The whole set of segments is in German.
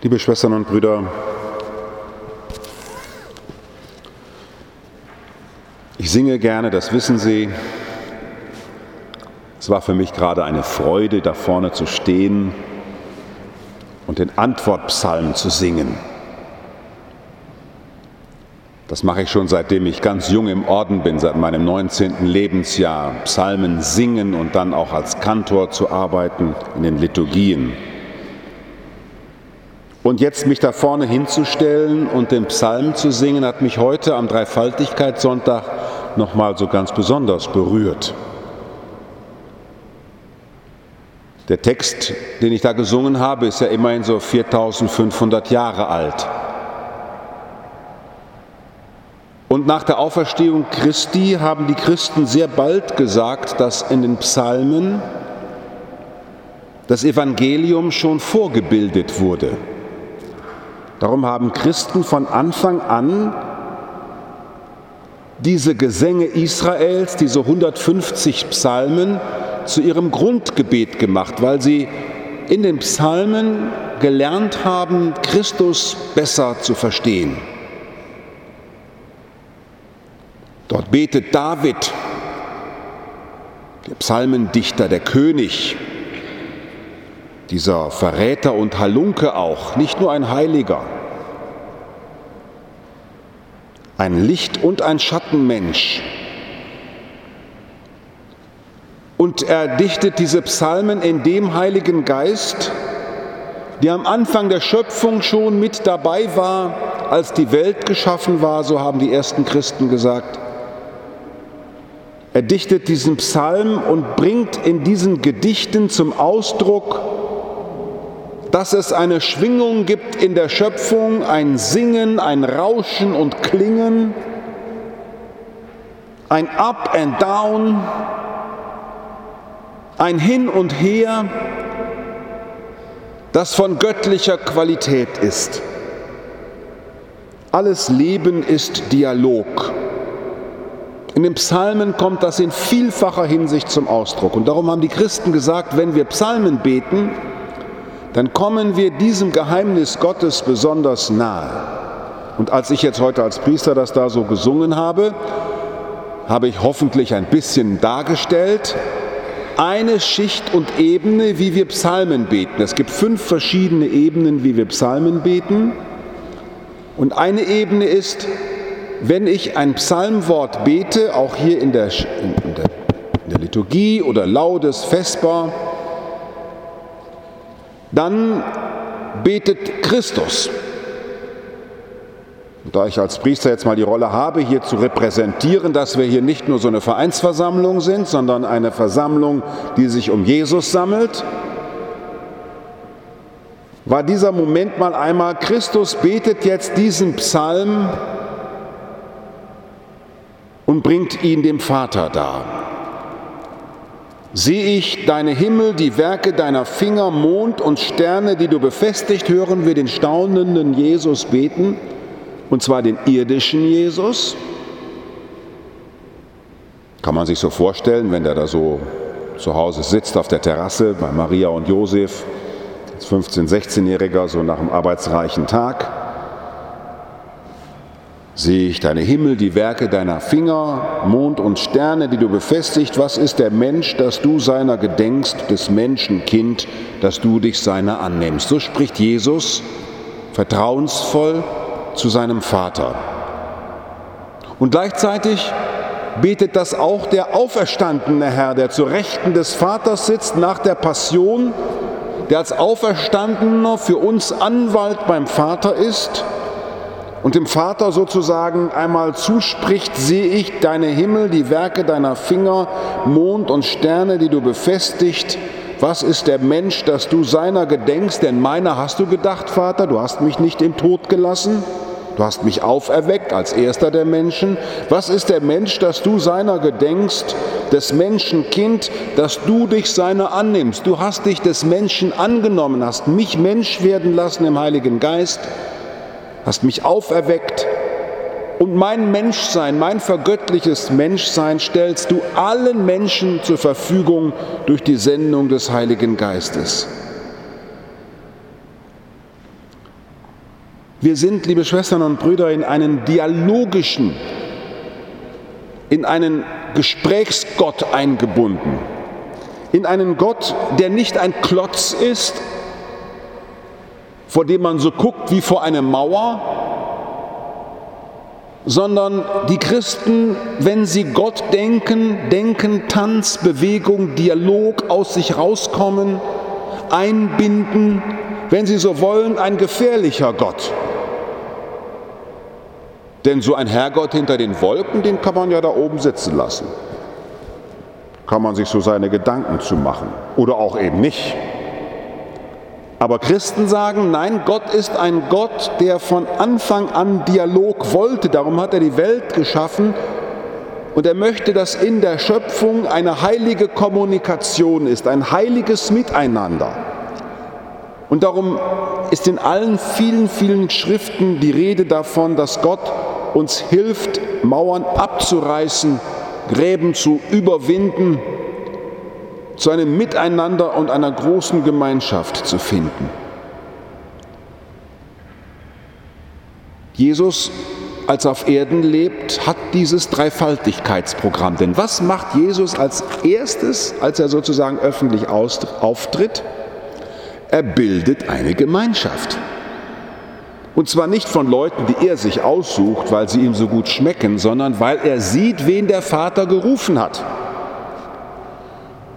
Liebe Schwestern und Brüder, ich singe gerne, das wissen Sie. Es war für mich gerade eine Freude, da vorne zu stehen und den Antwortpsalm zu singen. Das mache ich schon seitdem ich ganz jung im Orden bin, seit meinem 19. Lebensjahr. Psalmen singen und dann auch als Kantor zu arbeiten in den Liturgien. Und jetzt mich da vorne hinzustellen und den Psalm zu singen, hat mich heute am Dreifaltigkeitssonntag nochmal so ganz besonders berührt. Der Text, den ich da gesungen habe, ist ja immerhin so 4500 Jahre alt. Und nach der Auferstehung Christi haben die Christen sehr bald gesagt, dass in den Psalmen das Evangelium schon vorgebildet wurde. Darum haben Christen von Anfang an diese Gesänge Israels, diese 150 Psalmen, zu ihrem Grundgebet gemacht, weil sie in den Psalmen gelernt haben, Christus besser zu verstehen. Dort betet David, der Psalmendichter, der König, dieser Verräter und Halunke auch, nicht nur ein Heiliger, ein Licht- und ein Schattenmensch. Und er dichtet diese Psalmen in dem Heiligen Geist, der am Anfang der Schöpfung schon mit dabei war, als die Welt geschaffen war, so haben die ersten Christen gesagt. Er dichtet diesen Psalm und bringt in diesen Gedichten zum Ausdruck, dass es eine Schwingung gibt in der Schöpfung, ein Singen, ein Rauschen und Klingen, ein Up and Down, ein Hin und Her, das von göttlicher Qualität ist. Alles Leben ist Dialog. In den Psalmen kommt das in vielfacher Hinsicht zum Ausdruck. Und darum haben die Christen gesagt, wenn wir Psalmen beten, dann kommen wir diesem Geheimnis Gottes besonders nahe. Und als ich jetzt heute als Priester das da so gesungen habe, habe ich hoffentlich ein bisschen dargestellt, eine Schicht und Ebene, wie wir Psalmen beten. Es gibt fünf verschiedene Ebenen, wie wir Psalmen beten. Und eine Ebene ist, wenn ich ein Psalmwort bete, auch hier in der, in der, in der Liturgie oder Laudes, Vesper, dann betet Christus. Und da ich als Priester jetzt mal die Rolle habe, hier zu repräsentieren, dass wir hier nicht nur so eine Vereinsversammlung sind, sondern eine Versammlung, die sich um Jesus sammelt, war dieser Moment mal einmal, Christus betet jetzt diesen Psalm und bringt ihn dem Vater dar. Sehe ich deine Himmel, die Werke deiner Finger, Mond und Sterne, die du befestigt, hören wir den staunenden Jesus beten, und zwar den irdischen Jesus. Kann man sich so vorstellen, wenn der da so zu Hause sitzt auf der Terrasse bei Maria und Josef, als 15-, 16-Jähriger, so nach einem arbeitsreichen Tag Sehe ich deine Himmel, die Werke deiner Finger, Mond und Sterne, die du befestigt, was ist der Mensch, dass du seiner gedenkst, des Menschen Kind, dass du dich seiner annimmst. So spricht Jesus vertrauensvoll zu seinem Vater. Und gleichzeitig betet das auch der auferstandene Herr, der zu Rechten des Vaters sitzt nach der Passion, der als Auferstandener für uns Anwalt beim Vater ist und dem Vater sozusagen einmal zuspricht, sehe ich deine Himmel, die Werke deiner Finger, Mond und Sterne, die du befestigt. Was ist der Mensch, dass du seiner gedenkst? Denn meiner hast du gedacht, Vater, du hast mich nicht im Tod gelassen. Du hast mich auferweckt als erster der Menschen. Was ist der Mensch, dass du seiner gedenkst, des Menschen Kind, dass du dich seiner annimmst? Du hast dich des Menschen angenommen, hast mich Mensch werden lassen im Heiligen Geist hast mich auferweckt und mein Menschsein, mein vergöttliches Menschsein stellst du allen Menschen zur Verfügung durch die Sendung des Heiligen Geistes. Wir sind, liebe Schwestern und Brüder, in einen dialogischen, in einen Gesprächsgott eingebunden, in einen Gott, der nicht ein Klotz ist, vor dem man so guckt wie vor einer Mauer, sondern die Christen, wenn sie Gott denken, denken Tanz, Bewegung, Dialog aus sich rauskommen, einbinden, wenn sie so wollen, ein gefährlicher Gott. Denn so ein Herrgott hinter den Wolken, den kann man ja da oben sitzen lassen. Kann man sich so seine Gedanken zu machen oder auch eben nicht. Aber Christen sagen, nein, Gott ist ein Gott, der von Anfang an Dialog wollte. Darum hat er die Welt geschaffen und er möchte, dass in der Schöpfung eine heilige Kommunikation ist, ein heiliges Miteinander. Und darum ist in allen vielen, vielen Schriften die Rede davon, dass Gott uns hilft, Mauern abzureißen, Gräben zu überwinden, zu einem Miteinander und einer großen Gemeinschaft zu finden. Jesus, als er auf Erden lebt, hat dieses Dreifaltigkeitsprogramm. Denn was macht Jesus als erstes, als er sozusagen öffentlich auftritt? Er bildet eine Gemeinschaft. Und zwar nicht von Leuten, die er sich aussucht, weil sie ihm so gut schmecken, sondern weil er sieht, wen der Vater gerufen hat.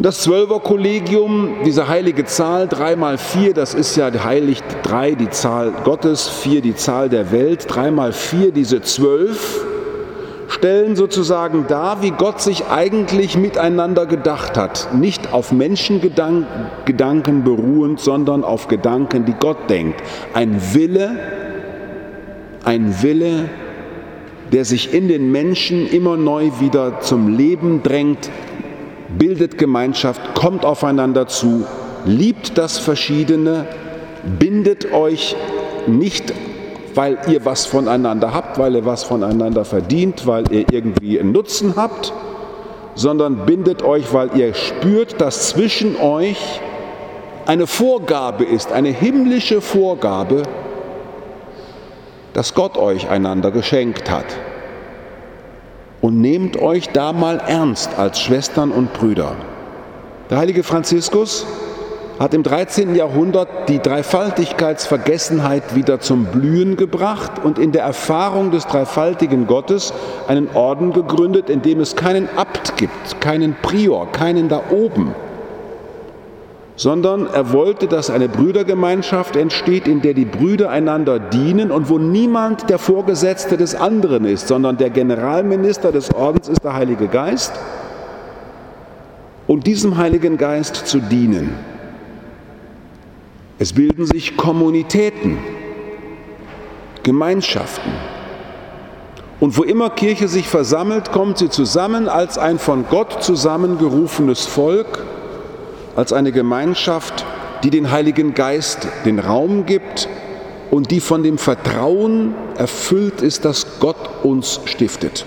Das Zwölferkollegium, diese heilige Zahl, drei mal vier, das ist ja heilig drei, die Zahl Gottes, vier die Zahl der Welt, drei mal vier, diese zwölf, stellen sozusagen dar, wie Gott sich eigentlich miteinander gedacht hat. Nicht auf Menschengedanken beruhend, sondern auf Gedanken, die Gott denkt. Ein Wille, ein Wille, der sich in den Menschen immer neu wieder zum Leben drängt, bildet Gemeinschaft, kommt aufeinander zu, liebt das Verschiedene, bindet euch nicht, weil ihr was voneinander habt, weil ihr was voneinander verdient, weil ihr irgendwie einen Nutzen habt, sondern bindet euch, weil ihr spürt, dass zwischen euch eine Vorgabe ist, eine himmlische Vorgabe, dass Gott euch einander geschenkt hat und nehmt euch da mal ernst als Schwestern und Brüder. Der heilige Franziskus hat im 13. Jahrhundert die Dreifaltigkeitsvergessenheit wieder zum Blühen gebracht und in der Erfahrung des dreifaltigen Gottes einen Orden gegründet, in dem es keinen Abt gibt, keinen Prior, keinen da oben, sondern er wollte, dass eine Brüdergemeinschaft entsteht, in der die Brüder einander dienen und wo niemand der Vorgesetzte des anderen ist, sondern der Generalminister des Ordens ist der Heilige Geist und diesem Heiligen Geist zu dienen. Es bilden sich Kommunitäten, Gemeinschaften. Und wo immer Kirche sich versammelt, kommt sie zusammen als ein von Gott zusammengerufenes Volk, als eine Gemeinschaft, die den Heiligen Geist den Raum gibt und die von dem Vertrauen erfüllt ist, dass Gott uns stiftet.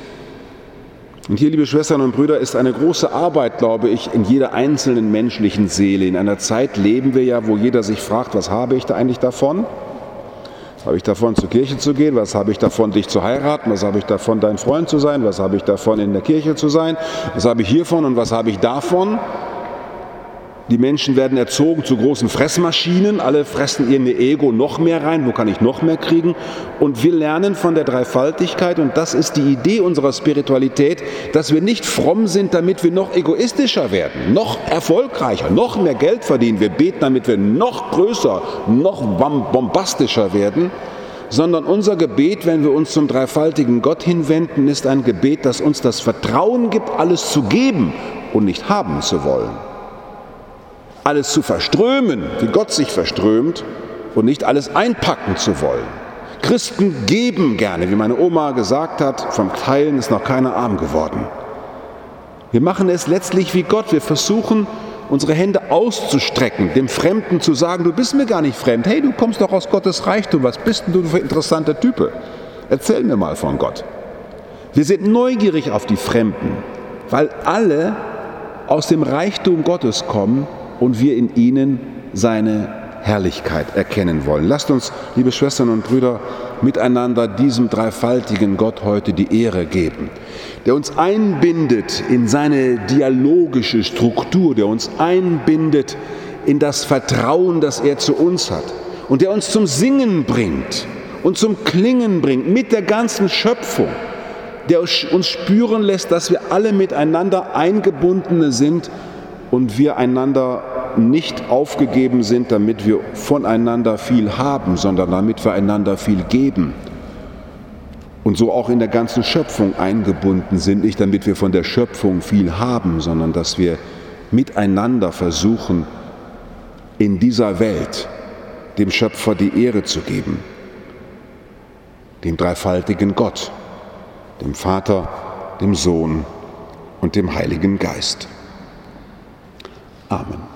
Und hier, liebe Schwestern und Brüder, ist eine große Arbeit, glaube ich, in jeder einzelnen menschlichen Seele. In einer Zeit leben wir ja, wo jeder sich fragt, was habe ich da eigentlich davon? Was habe ich davon, zur Kirche zu gehen? Was habe ich davon, dich zu heiraten? Was habe ich davon, dein Freund zu sein? Was habe ich davon, in der Kirche zu sein? Was habe ich hiervon und was habe ich davon? Die Menschen werden erzogen zu großen Fressmaschinen. Alle fressen ihr Ego noch mehr rein. Wo kann ich noch mehr kriegen? Und wir lernen von der Dreifaltigkeit, und das ist die Idee unserer Spiritualität, dass wir nicht fromm sind, damit wir noch egoistischer werden, noch erfolgreicher, noch mehr Geld verdienen. Wir beten, damit wir noch größer, noch bombastischer werden. Sondern unser Gebet, wenn wir uns zum dreifaltigen Gott hinwenden, ist ein Gebet, das uns das Vertrauen gibt, alles zu geben und nicht haben zu wollen alles zu verströmen, wie Gott sich verströmt, und nicht alles einpacken zu wollen. Christen geben gerne, wie meine Oma gesagt hat, vom Teilen ist noch keiner arm geworden. Wir machen es letztlich wie Gott. Wir versuchen, unsere Hände auszustrecken, dem Fremden zu sagen, du bist mir gar nicht fremd. Hey, du kommst doch aus Gottes Reichtum. Was bist denn du für interessanter Type? Erzähl mir mal von Gott. Wir sind neugierig auf die Fremden, weil alle aus dem Reichtum Gottes kommen und wir in ihnen seine Herrlichkeit erkennen wollen. Lasst uns, liebe Schwestern und Brüder, miteinander diesem dreifaltigen Gott heute die Ehre geben, der uns einbindet in seine dialogische Struktur, der uns einbindet in das Vertrauen, das er zu uns hat und der uns zum Singen bringt und zum Klingen bringt mit der ganzen Schöpfung, der uns spüren lässt, dass wir alle miteinander eingebundene sind und wir einander nicht aufgegeben sind, damit wir voneinander viel haben, sondern damit wir einander viel geben. Und so auch in der ganzen Schöpfung eingebunden sind, nicht damit wir von der Schöpfung viel haben, sondern dass wir miteinander versuchen, in dieser Welt dem Schöpfer die Ehre zu geben, dem dreifaltigen Gott, dem Vater, dem Sohn und dem Heiligen Geist. Amen.